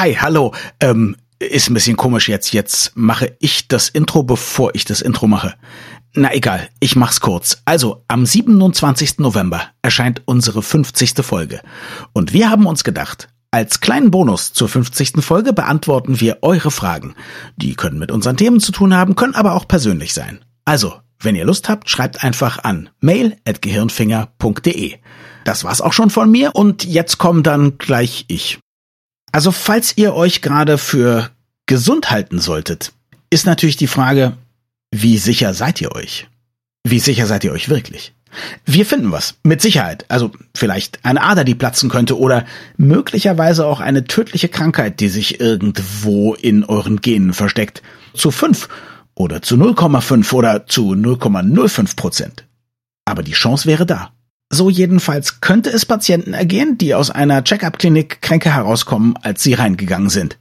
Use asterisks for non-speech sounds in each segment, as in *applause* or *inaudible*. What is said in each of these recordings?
Hi, hallo. Ähm, ist ein bisschen komisch jetzt. Jetzt mache ich das Intro, bevor ich das Intro mache. Na egal, ich mach's kurz. Also, am 27. November erscheint unsere 50. Folge. Und wir haben uns gedacht, als kleinen Bonus zur 50. Folge beantworten wir eure Fragen. Die können mit unseren Themen zu tun haben, können aber auch persönlich sein. Also, wenn ihr Lust habt, schreibt einfach an mail@gehirnfinger.de. Das war's auch schon von mir und jetzt kommt dann gleich ich. Also, falls ihr euch gerade für gesund halten solltet, ist natürlich die Frage, wie sicher seid ihr euch? Wie sicher seid ihr euch wirklich? Wir finden was, mit Sicherheit. Also vielleicht eine Ader, die platzen könnte oder möglicherweise auch eine tödliche Krankheit, die sich irgendwo in euren Genen versteckt. Zu fünf oder zu 0,5 oder zu 0,05 Prozent. Aber die Chance wäre da. So jedenfalls könnte es Patienten ergehen, die aus einer Check-up-Klinik kränker herauskommen, als sie reingegangen sind.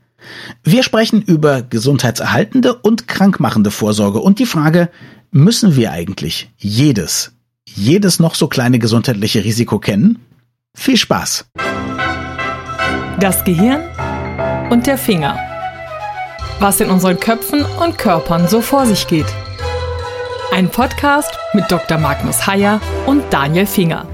Wir sprechen über gesundheitserhaltende und krankmachende Vorsorge und die Frage, müssen wir eigentlich jedes, jedes noch so kleine gesundheitliche Risiko kennen? Viel Spaß! Das Gehirn und der Finger. Was in unseren Köpfen und Körpern so vor sich geht. Ein Podcast mit Dr. Magnus Heyer und Daniel Finger.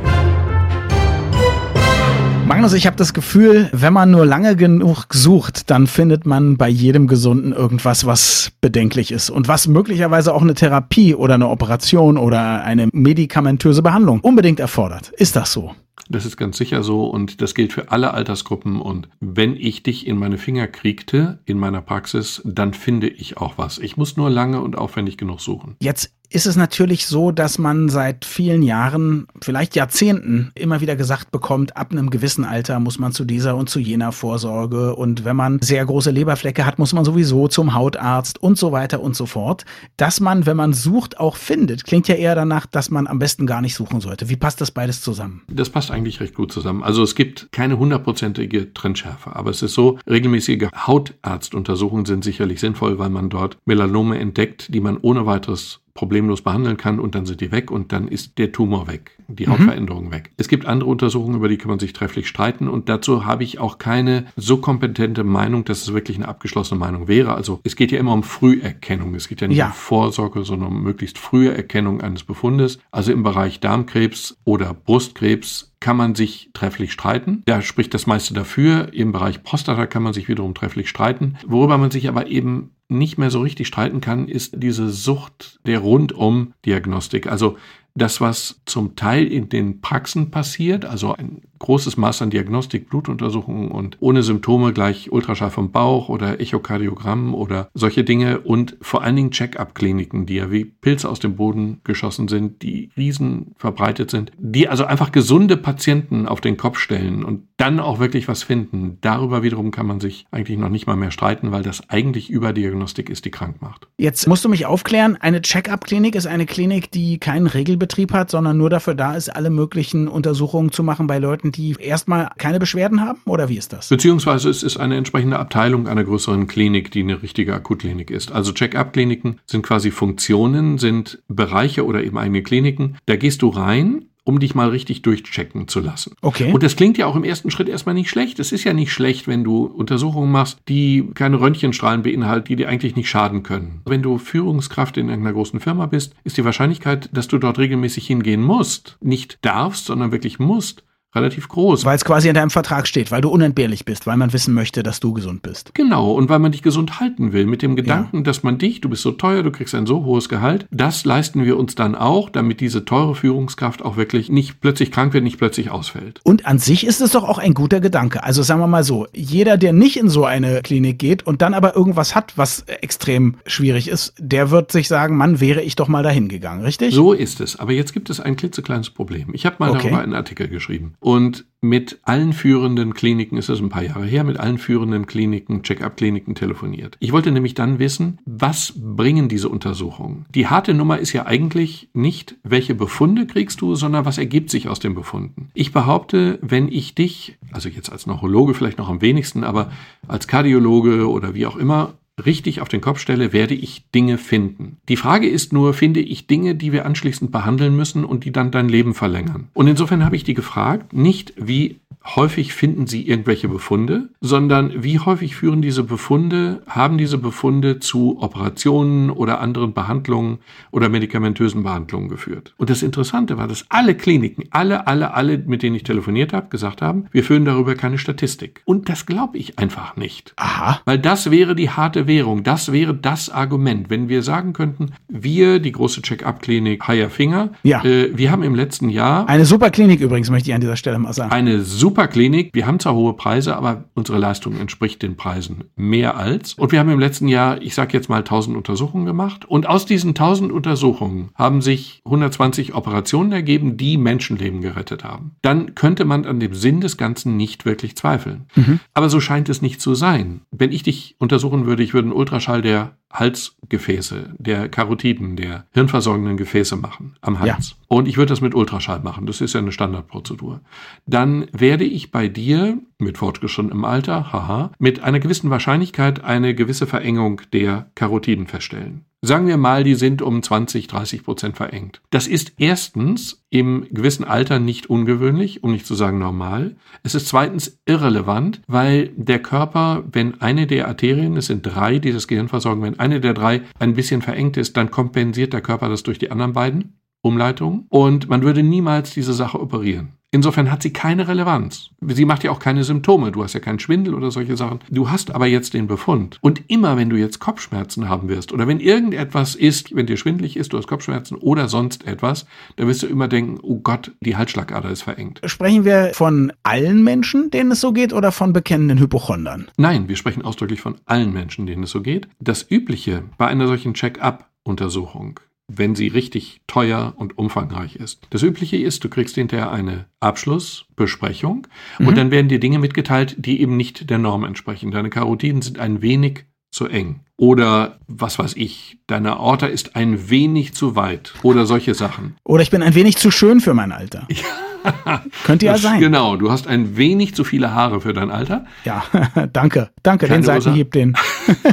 Magnus, ich habe das Gefühl, wenn man nur lange genug sucht, dann findet man bei jedem Gesunden irgendwas, was bedenklich ist und was möglicherweise auch eine Therapie oder eine Operation oder eine medikamentöse Behandlung unbedingt erfordert. Ist das so? Das ist ganz sicher so und das gilt für alle Altersgruppen. Und wenn ich dich in meine Finger kriegte in meiner Praxis, dann finde ich auch was. Ich muss nur lange und aufwendig genug suchen. Jetzt ist es natürlich so, dass man seit vielen Jahren, vielleicht Jahrzehnten, immer wieder gesagt bekommt, ab einem gewissen Alter muss man zu dieser und zu jener Vorsorge und wenn man sehr große Leberflecke hat, muss man sowieso zum Hautarzt und so weiter und so fort. Dass man, wenn man sucht, auch findet, klingt ja eher danach, dass man am besten gar nicht suchen sollte. Wie passt das beides zusammen? Das passt eigentlich recht gut zusammen. Also es gibt keine hundertprozentige Trennschärfe, aber es ist so, regelmäßige Hautarztuntersuchungen sind sicherlich sinnvoll, weil man dort Melanome entdeckt, die man ohne weiteres problemlos behandeln kann und dann sind die weg und dann ist der Tumor weg, die mhm. Hautveränderung weg. Es gibt andere Untersuchungen, über die kann man sich trefflich streiten und dazu habe ich auch keine so kompetente Meinung, dass es wirklich eine abgeschlossene Meinung wäre. Also es geht ja immer um Früherkennung. Es geht ja nicht ja. um Vorsorge, sondern um möglichst frühe Erkennung eines Befundes. Also im Bereich Darmkrebs oder Brustkrebs kann man sich trefflich streiten. Da spricht das meiste dafür. Im Bereich Prostata kann man sich wiederum trefflich streiten. Worüber man sich aber eben nicht mehr so richtig streiten kann, ist diese Sucht der Rundum-Diagnostik. Also das, was zum Teil in den Praxen passiert, also ein großes Maß an Diagnostik, Blutuntersuchungen und ohne Symptome gleich Ultraschall vom Bauch oder Echokardiogramm oder solche Dinge und vor allen Dingen Check-up-Kliniken, die ja wie Pilze aus dem Boden geschossen sind, die riesen verbreitet sind, die also einfach gesunde Patienten auf den Kopf stellen und dann auch wirklich was finden. Darüber wiederum kann man sich eigentlich noch nicht mal mehr streiten, weil das eigentlich Überdiagnostik ist, die krank macht. Jetzt musst du mich aufklären, eine Check-up-Klinik ist eine Klinik, die keinen Regelbetrieb hat, sondern nur dafür da ist, alle möglichen Untersuchungen zu machen bei Leuten, die erstmal keine Beschwerden haben? Oder wie ist das? Beziehungsweise es ist eine entsprechende Abteilung einer größeren Klinik, die eine richtige Akutklinik ist. Also Check-up-Kliniken sind quasi Funktionen, sind Bereiche oder eben eigene Kliniken. Da gehst du rein um dich mal richtig durchchecken zu lassen. Okay. Und das klingt ja auch im ersten Schritt erstmal nicht schlecht. Es ist ja nicht schlecht, wenn du Untersuchungen machst, die keine Röntgenstrahlen beinhalten, die dir eigentlich nicht schaden können. Wenn du Führungskraft in einer großen Firma bist, ist die Wahrscheinlichkeit, dass du dort regelmäßig hingehen musst, nicht darfst, sondern wirklich musst, relativ groß. Weil es quasi in deinem Vertrag steht, weil du unentbehrlich bist, weil man wissen möchte, dass du gesund bist. Genau, und weil man dich gesund halten will, mit dem Gedanken, ja. dass man dich, du bist so teuer, du kriegst ein so hohes Gehalt, das leisten wir uns dann auch, damit diese teure Führungskraft auch wirklich nicht plötzlich krank wird, nicht plötzlich ausfällt. Und an sich ist es doch auch ein guter Gedanke. Also sagen wir mal so, jeder, der nicht in so eine Klinik geht und dann aber irgendwas hat, was extrem schwierig ist, der wird sich sagen, Mann, wäre ich doch mal dahin gegangen, richtig? So ist es. Aber jetzt gibt es ein klitzekleines Problem. Ich habe mal okay. darüber einen Artikel geschrieben. Und mit allen führenden Kliniken, ist das ein paar Jahre her, mit allen führenden Kliniken, Check-up-Kliniken telefoniert. Ich wollte nämlich dann wissen, was bringen diese Untersuchungen? Die harte Nummer ist ja eigentlich nicht, welche Befunde kriegst du, sondern was ergibt sich aus den Befunden. Ich behaupte, wenn ich dich, also jetzt als Neurologe vielleicht noch am wenigsten, aber als Kardiologe oder wie auch immer, richtig auf den Kopf stelle, werde ich Dinge finden. Die Frage ist nur, finde ich Dinge, die wir anschließend behandeln müssen und die dann dein Leben verlängern? Und insofern habe ich die gefragt, nicht wie häufig finden sie irgendwelche Befunde, sondern wie häufig führen diese Befunde, haben diese Befunde zu Operationen oder anderen Behandlungen oder medikamentösen Behandlungen geführt. Und das Interessante war, dass alle Kliniken, alle, alle, alle, mit denen ich telefoniert habe, gesagt haben, wir führen darüber keine Statistik. Und das glaube ich einfach nicht. Aha. Weil das wäre die harte Währung, das wäre das Argument, wenn wir sagen könnten, wir, die große Check-up-Klinik Higher Finger, ja. äh, wir haben im letzten Jahr eine super Klinik übrigens, möchte ich an dieser Stelle mal sagen. Eine super super Klinik. Wir haben zwar hohe Preise, aber unsere Leistung entspricht den Preisen mehr als. Und wir haben im letzten Jahr, ich sage jetzt mal 1000 Untersuchungen gemacht. Und aus diesen 1000 Untersuchungen haben sich 120 Operationen ergeben, die Menschenleben gerettet haben. Dann könnte man an dem Sinn des Ganzen nicht wirklich zweifeln. Mhm. Aber so scheint es nicht zu sein. Wenn ich dich untersuchen würde, ich würde einen Ultraschall der Halsgefäße, der Karotiden, der hirnversorgenden Gefäße machen am Hals. Ja. Und ich würde das mit Ultraschall machen. Das ist ja eine Standardprozedur. Dann werde ich bei dir mit fortgeschrittenem Alter, haha, mit einer gewissen Wahrscheinlichkeit eine gewisse Verengung der Karotiden feststellen. Sagen wir mal, die sind um 20, 30 Prozent verengt. Das ist erstens im gewissen Alter nicht ungewöhnlich, um nicht zu sagen normal. Es ist zweitens irrelevant, weil der Körper, wenn eine der Arterien, es sind drei, die das Gehirn versorgen, wenn eine der drei ein bisschen verengt ist, dann kompensiert der Körper das durch die anderen beiden Umleitungen und man würde niemals diese Sache operieren. Insofern hat sie keine Relevanz. Sie macht ja auch keine Symptome. Du hast ja keinen Schwindel oder solche Sachen. Du hast aber jetzt den Befund. Und immer, wenn du jetzt Kopfschmerzen haben wirst oder wenn irgendetwas ist, wenn dir schwindelig ist, du hast Kopfschmerzen oder sonst etwas, dann wirst du immer denken, oh Gott, die Halsschlagader ist verengt. Sprechen wir von allen Menschen, denen es so geht oder von bekennenden Hypochondern? Nein, wir sprechen ausdrücklich von allen Menschen, denen es so geht. Das Übliche bei einer solchen Check-up-Untersuchung wenn sie richtig teuer und umfangreich ist. Das Übliche ist, du kriegst hinterher eine Abschlussbesprechung mhm. und dann werden dir Dinge mitgeteilt, die eben nicht der Norm entsprechen. Deine Karotiden sind ein wenig zu eng. Oder was weiß ich, deine Aorta ist ein wenig zu weit. Oder solche Sachen. Oder ich bin ein wenig zu schön für mein Alter. *laughs* Könnte ja sein. Genau, du hast ein wenig zu viele Haare für dein Alter. Ja, *laughs* danke. Danke, Keine den Seitenhieb, den.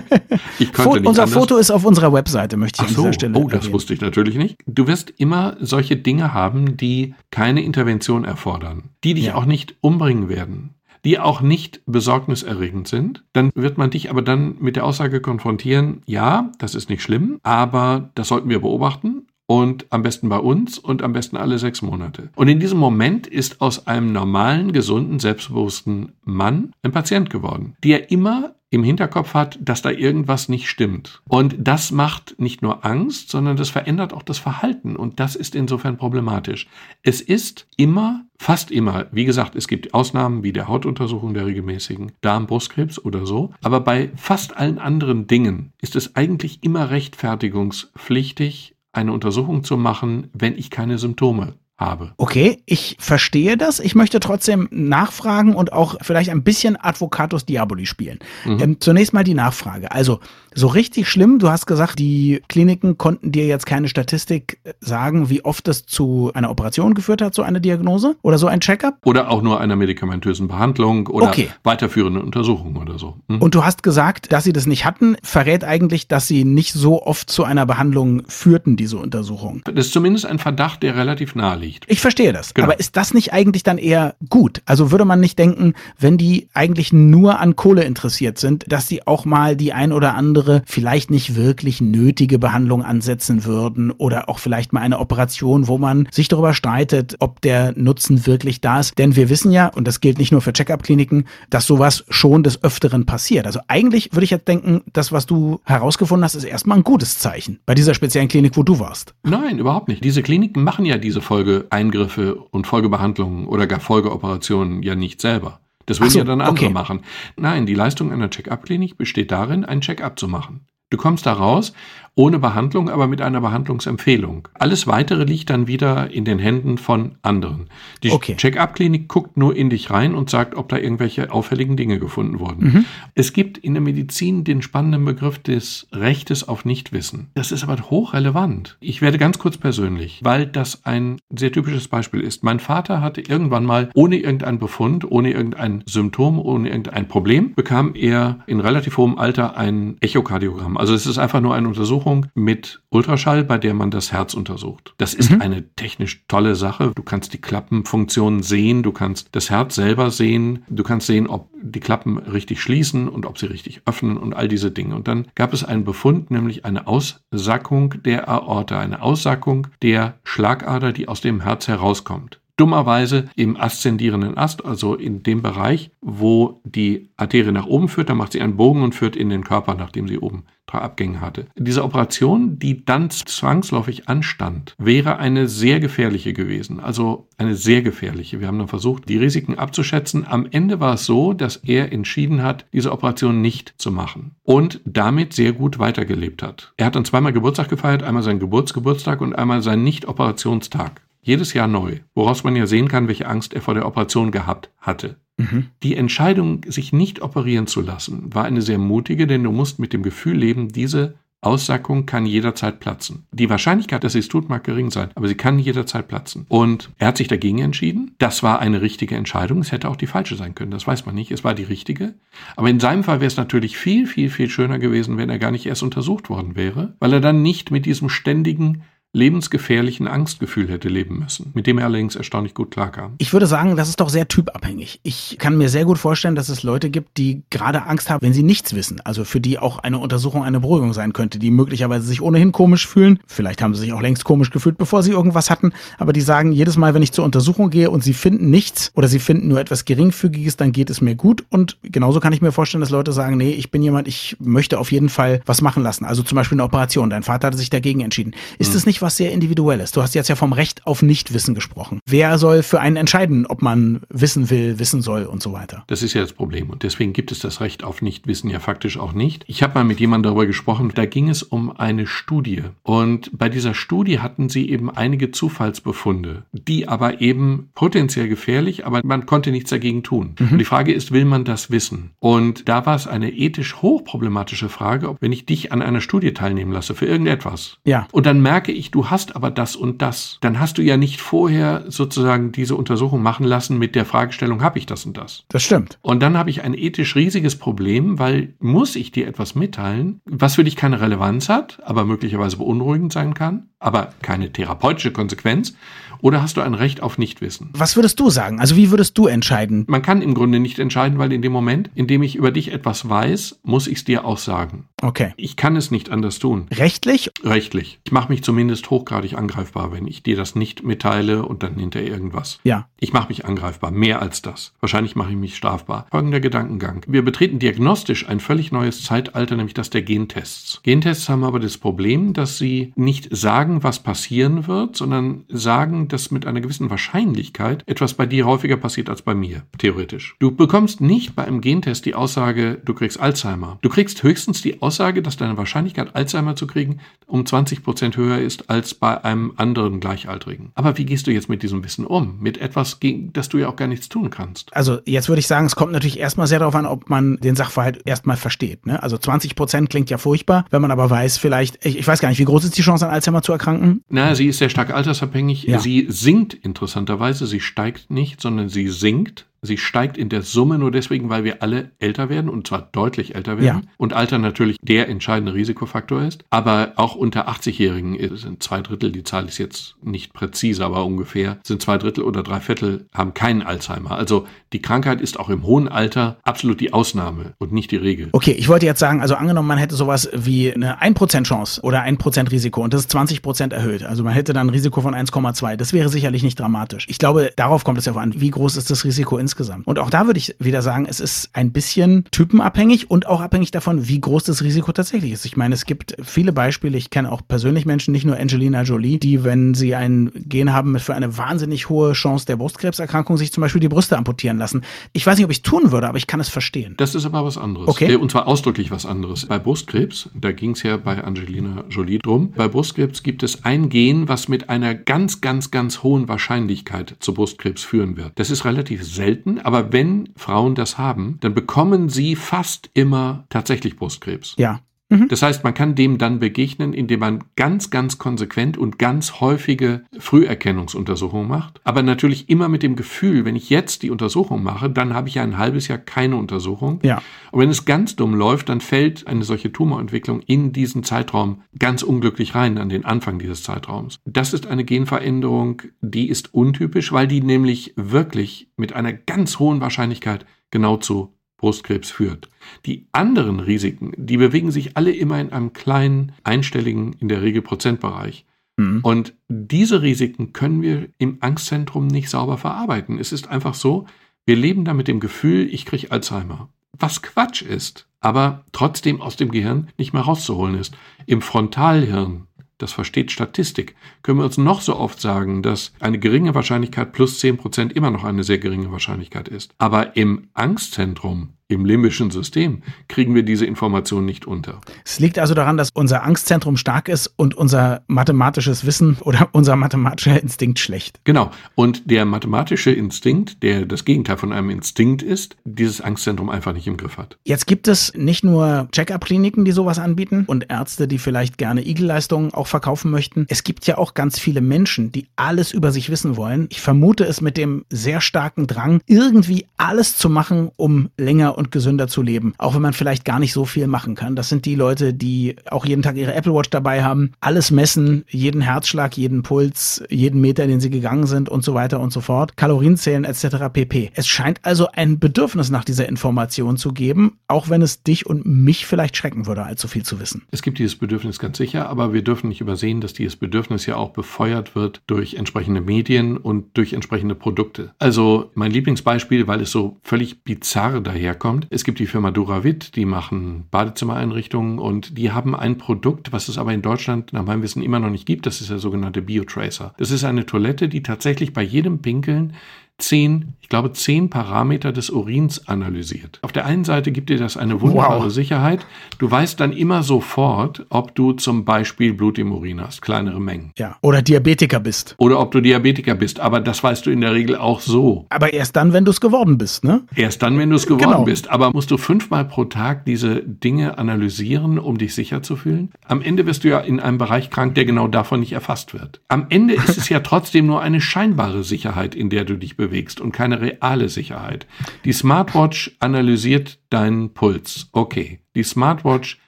*laughs* ich könnte nicht Unser anders. Foto ist auf unserer Webseite, möchte ich so. an dieser Stelle Oh, das erwähnen. wusste ich natürlich nicht. Du wirst immer solche Dinge haben, die keine Intervention erfordern, die dich ja. auch nicht umbringen werden die auch nicht besorgniserregend sind, dann wird man dich aber dann mit der Aussage konfrontieren, ja, das ist nicht schlimm, aber das sollten wir beobachten und am besten bei uns und am besten alle sechs Monate. Und in diesem Moment ist aus einem normalen, gesunden, selbstbewussten Mann ein Patient geworden, der immer im Hinterkopf hat, dass da irgendwas nicht stimmt. Und das macht nicht nur Angst, sondern das verändert auch das Verhalten. Und das ist insofern problematisch. Es ist immer, fast immer, wie gesagt, es gibt Ausnahmen wie der Hautuntersuchung der regelmäßigen Darm-Brustkrebs oder so. Aber bei fast allen anderen Dingen ist es eigentlich immer rechtfertigungspflichtig, eine Untersuchung zu machen, wenn ich keine Symptome habe. Okay, ich verstehe das. Ich möchte trotzdem nachfragen und auch vielleicht ein bisschen Advocatus Diaboli spielen. Mhm. Ähm, zunächst mal die Nachfrage. Also, so richtig schlimm, du hast gesagt, die Kliniken konnten dir jetzt keine Statistik äh, sagen, wie oft es zu einer Operation geführt hat, so eine Diagnose oder so ein Checkup? Oder auch nur einer medikamentösen Behandlung oder okay. weiterführenden Untersuchung oder so. Mhm. Und du hast gesagt, dass sie das nicht hatten, verrät eigentlich, dass sie nicht so oft zu einer Behandlung führten, diese Untersuchung. Das ist zumindest ein Verdacht, der relativ nahe liegt liegt. Ich verstehe das. Genau. Aber ist das nicht eigentlich dann eher gut? Also würde man nicht denken, wenn die eigentlich nur an Kohle interessiert sind, dass sie auch mal die ein oder andere vielleicht nicht wirklich nötige Behandlung ansetzen würden oder auch vielleicht mal eine Operation, wo man sich darüber streitet, ob der Nutzen wirklich da ist. Denn wir wissen ja, und das gilt nicht nur für Check-up-Kliniken, dass sowas schon des Öfteren passiert. Also eigentlich würde ich jetzt denken, das, was du herausgefunden hast, ist erstmal ein gutes Zeichen bei dieser speziellen Klinik, wo du warst. Nein, überhaupt nicht. Diese Kliniken machen ja diese Folge Eingriffe und Folgebehandlungen oder gar Folgeoperationen ja nicht selber. Das würden so, ja dann andere okay. machen. Nein, die Leistung einer Check-up-Klinik besteht darin, einen Check-up zu machen. Du kommst da raus ohne Behandlung, aber mit einer Behandlungsempfehlung. Alles weitere liegt dann wieder in den Händen von anderen. Die okay. Check-up-Klinik guckt nur in dich rein und sagt, ob da irgendwelche auffälligen Dinge gefunden wurden. Mhm. Es gibt in der Medizin den spannenden Begriff des Rechtes auf Nichtwissen. Das ist aber hochrelevant. Ich werde ganz kurz persönlich, weil das ein sehr typisches Beispiel ist. Mein Vater hatte irgendwann mal ohne irgendeinen Befund, ohne irgendein Symptom, ohne irgendein Problem, bekam er in relativ hohem Alter ein Echokardiogramm. Also es ist einfach nur eine Untersuchung mit Ultraschall, bei der man das Herz untersucht. Das ist mhm. eine technisch tolle Sache. Du kannst die Klappenfunktion sehen, du kannst das Herz selber sehen, du kannst sehen, ob die Klappen richtig schließen und ob sie richtig öffnen und all diese Dinge. Und dann gab es einen Befund, nämlich eine Aussackung der Aorta, eine Aussackung der Schlagader, die aus dem Herz herauskommt dummerweise im aszendierenden Ast, also in dem Bereich, wo die Arterie nach oben führt, da macht sie einen Bogen und führt in den Körper, nachdem sie oben drei Abgänge hatte. Diese Operation, die dann zwangsläufig anstand, wäre eine sehr gefährliche gewesen. Also eine sehr gefährliche. Wir haben dann versucht, die Risiken abzuschätzen. Am Ende war es so, dass er entschieden hat, diese Operation nicht zu machen und damit sehr gut weitergelebt hat. Er hat dann zweimal Geburtstag gefeiert, einmal seinen Geburtsgeburtstag und einmal seinen Nicht-Operationstag. Jedes Jahr neu, woraus man ja sehen kann, welche Angst er vor der Operation gehabt hatte. Mhm. Die Entscheidung, sich nicht operieren zu lassen, war eine sehr mutige, denn du musst mit dem Gefühl leben, diese Aussackung kann jederzeit platzen. Die Wahrscheinlichkeit, dass sie es tut, mag gering sein, aber sie kann jederzeit platzen. Und er hat sich dagegen entschieden. Das war eine richtige Entscheidung. Es hätte auch die falsche sein können. Das weiß man nicht. Es war die richtige. Aber in seinem Fall wäre es natürlich viel, viel, viel schöner gewesen, wenn er gar nicht erst untersucht worden wäre, weil er dann nicht mit diesem ständigen lebensgefährlichen Angstgefühl hätte leben müssen, mit dem er allerdings erstaunlich gut klarkam. Ich würde sagen, das ist doch sehr typabhängig. Ich kann mir sehr gut vorstellen, dass es Leute gibt, die gerade Angst haben, wenn sie nichts wissen. Also für die auch eine Untersuchung eine Beruhigung sein könnte, die möglicherweise sich ohnehin komisch fühlen. Vielleicht haben sie sich auch längst komisch gefühlt, bevor sie irgendwas hatten. Aber die sagen, jedes Mal, wenn ich zur Untersuchung gehe und sie finden nichts oder sie finden nur etwas geringfügiges, dann geht es mir gut. Und genauso kann ich mir vorstellen, dass Leute sagen, nee, ich bin jemand, ich möchte auf jeden Fall was machen lassen. Also zum Beispiel eine Operation. Dein Vater hatte sich dagegen entschieden. Ist hm. es was sehr Individuelles. Du hast jetzt ja vom Recht auf Nichtwissen gesprochen. Wer soll für einen entscheiden, ob man wissen will, wissen soll und so weiter? Das ist ja das Problem. Und deswegen gibt es das Recht auf Nichtwissen ja faktisch auch nicht. Ich habe mal mit jemandem darüber gesprochen, da ging es um eine Studie. Und bei dieser Studie hatten sie eben einige Zufallsbefunde, die aber eben potenziell gefährlich, aber man konnte nichts dagegen tun. Mhm. Und die Frage ist, will man das wissen? Und da war es eine ethisch hochproblematische Frage, ob wenn ich dich an einer Studie teilnehmen lasse für irgendetwas. Ja. Und dann merke ich, du hast aber das und das. Dann hast du ja nicht vorher sozusagen diese Untersuchung machen lassen mit der Fragestellung, habe ich das und das? Das stimmt. Und dann habe ich ein ethisch riesiges Problem, weil muss ich dir etwas mitteilen, was für dich keine Relevanz hat, aber möglicherweise beunruhigend sein kann, aber keine therapeutische Konsequenz oder hast du ein Recht auf Nichtwissen? Was würdest du sagen? Also wie würdest du entscheiden? Man kann im Grunde nicht entscheiden, weil in dem Moment, in dem ich über dich etwas weiß, muss ich es dir auch sagen. Okay. Ich kann es nicht anders tun. Rechtlich? Rechtlich. Ich mache mich zumindest hochgradig angreifbar, wenn ich dir das nicht mitteile und dann hinterher irgendwas. Ja. Ich mache mich angreifbar, mehr als das. Wahrscheinlich mache ich mich strafbar. Folgender Gedankengang. Wir betreten diagnostisch ein völlig neues Zeitalter, nämlich das der Gentests. Gentests haben aber das Problem, dass sie nicht sagen, was passieren wird, sondern sagen, dass mit einer gewissen Wahrscheinlichkeit etwas bei dir häufiger passiert als bei mir, theoretisch. Du bekommst nicht bei einem Gentest die Aussage, du kriegst Alzheimer. Du kriegst höchstens die Aussage, dass deine Wahrscheinlichkeit, Alzheimer zu kriegen, um 20 Prozent höher ist als bei einem anderen Gleichaltrigen. Aber wie gehst du jetzt mit diesem Wissen um? Mit etwas, gegen das du ja auch gar nichts tun kannst. Also jetzt würde ich sagen, es kommt natürlich erstmal sehr darauf an, ob man den Sachverhalt erstmal versteht. Ne? Also 20 Prozent klingt ja furchtbar, wenn man aber weiß, vielleicht, ich, ich, weiß gar nicht, wie groß ist die Chance, an Alzheimer zu erkranken? Na, sie ist sehr stark altersabhängig. Ja. Sie sinkt interessanterweise, sie steigt nicht, sondern sie sinkt. Sie steigt in der Summe nur deswegen, weil wir alle älter werden und zwar deutlich älter werden. Ja. Und Alter natürlich der entscheidende Risikofaktor ist. Aber auch unter 80-Jährigen sind zwei Drittel, die Zahl ist jetzt nicht präzise, aber ungefähr, sind zwei Drittel oder drei Viertel haben keinen Alzheimer. Also die Krankheit ist auch im hohen Alter absolut die Ausnahme und nicht die Regel. Okay, ich wollte jetzt sagen, also angenommen, man hätte sowas wie eine 1% Chance oder 1% Risiko und das ist 20% erhöht. Also man hätte dann ein Risiko von 1,2. Das wäre sicherlich nicht dramatisch. Ich glaube, darauf kommt es ja an, wie groß ist das Risiko insgesamt insgesamt. Und auch da würde ich wieder sagen, es ist ein bisschen typenabhängig und auch abhängig davon, wie groß das Risiko tatsächlich ist. Ich meine, es gibt viele Beispiele, ich kenne auch persönlich Menschen, nicht nur Angelina Jolie, die, wenn sie ein Gen haben, für eine wahnsinnig hohe Chance der Brustkrebserkrankung sich zum Beispiel die Brüste amputieren lassen. Ich weiß nicht, ob ich es tun würde, aber ich kann es verstehen. Das ist aber was anderes. Okay. Äh, und zwar ausdrücklich was anderes. Bei Brustkrebs, da ging es ja bei Angelina Jolie drum, bei Brustkrebs gibt es ein Gen, was mit einer ganz, ganz, ganz hohen Wahrscheinlichkeit zu Brustkrebs führen wird. Das ist relativ selten, aber wenn Frauen das haben, dann bekommen sie fast immer tatsächlich Brustkrebs. Ja. Mhm. Das heißt, man kann dem dann begegnen, indem man ganz, ganz konsequent und ganz häufige Früherkennungsuntersuchungen macht. Aber natürlich immer mit dem Gefühl, wenn ich jetzt die Untersuchung mache, dann habe ich ja ein halbes Jahr keine Untersuchung. Ja. Und wenn es ganz dumm läuft, dann fällt eine solche Tumorentwicklung in diesen Zeitraum ganz unglücklich rein, an den Anfang dieses Zeitraums. Das ist eine Genveränderung, die ist untypisch, weil die nämlich wirklich mit einer ganz hohen Wahrscheinlichkeit genau zu Brustkrebs führt. Die anderen Risiken, die bewegen sich alle immer in einem kleinen, einstelligen, in der Regel Prozentbereich. Mhm. Und diese Risiken können wir im Angstzentrum nicht sauber verarbeiten. Es ist einfach so, wir leben da mit dem Gefühl, ich kriege Alzheimer. Was Quatsch ist, aber trotzdem aus dem Gehirn nicht mehr rauszuholen ist. Im Frontalhirn, das versteht Statistik, können wir uns noch so oft sagen, dass eine geringe Wahrscheinlichkeit plus 10% immer noch eine sehr geringe Wahrscheinlichkeit ist. Aber im Angstzentrum im limbischen System kriegen wir diese Information nicht unter. Es liegt also daran, dass unser Angstzentrum stark ist und unser mathematisches Wissen oder *laughs* unser mathematischer Instinkt schlecht. Genau. Und der mathematische Instinkt, der das Gegenteil von einem Instinkt ist, dieses Angstzentrum einfach nicht im Griff hat. Jetzt gibt es nicht nur Check-up-Kliniken, die sowas anbieten und Ärzte, die vielleicht gerne Igelleistungen auch verkaufen möchten. Es gibt ja auch ganz viele Menschen, die alles über sich wissen wollen. Ich vermute es mit dem sehr starken Drang, irgendwie alles zu machen, um länger und und gesünder zu leben, auch wenn man vielleicht gar nicht so viel machen kann. Das sind die Leute, die auch jeden Tag ihre Apple Watch dabei haben, alles messen, jeden Herzschlag, jeden Puls, jeden Meter, den sie gegangen sind und so weiter und so fort, Kalorien zählen etc. pp. Es scheint also ein Bedürfnis nach dieser Information zu geben, auch wenn es dich und mich vielleicht schrecken würde, allzu viel zu wissen. Es gibt dieses Bedürfnis ganz sicher, aber wir dürfen nicht übersehen, dass dieses Bedürfnis ja auch befeuert wird durch entsprechende Medien und durch entsprechende Produkte. Also mein Lieblingsbeispiel, weil es so völlig bizarr daherkommt, kommt. Es gibt die Firma Duravit, die machen Badezimmereinrichtungen und die haben ein Produkt, was es aber in Deutschland nach meinem Wissen immer noch nicht gibt. Das ist der sogenannte Biotracer. Das ist eine Toilette, die tatsächlich bei jedem Pinkeln zehn, ich glaube, zehn Parameter des Urins analysiert. Auf der einen Seite gibt dir das eine wunderbare wow. Sicherheit. Du weißt dann immer sofort, ob du zum Beispiel Blut im Urin hast, kleinere Mengen. Ja. Oder Diabetiker bist. Oder ob du Diabetiker bist. Aber das weißt du in der Regel auch so. Aber erst dann, wenn du es geworden bist, ne? Erst dann, wenn du es geworden genau. bist. Aber musst du fünfmal pro Tag diese Dinge analysieren, um dich sicher zu fühlen? Am Ende wirst du ja in einem Bereich krank, der genau davon nicht erfasst wird. Am Ende ist es ja trotzdem nur eine scheinbare Sicherheit, in der du dich bewegst bewegst und keine reale Sicherheit. Die Smartwatch analysiert deinen Puls. Okay. Die Smartwatch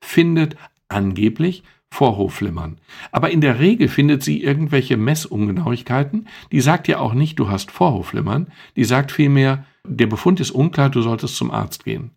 findet angeblich Vorhofflimmern. Aber in der Regel findet sie irgendwelche Messungenauigkeiten. Die sagt ja auch nicht, du hast Vorhofflimmern. Die sagt vielmehr, der Befund ist unklar, du solltest zum Arzt gehen.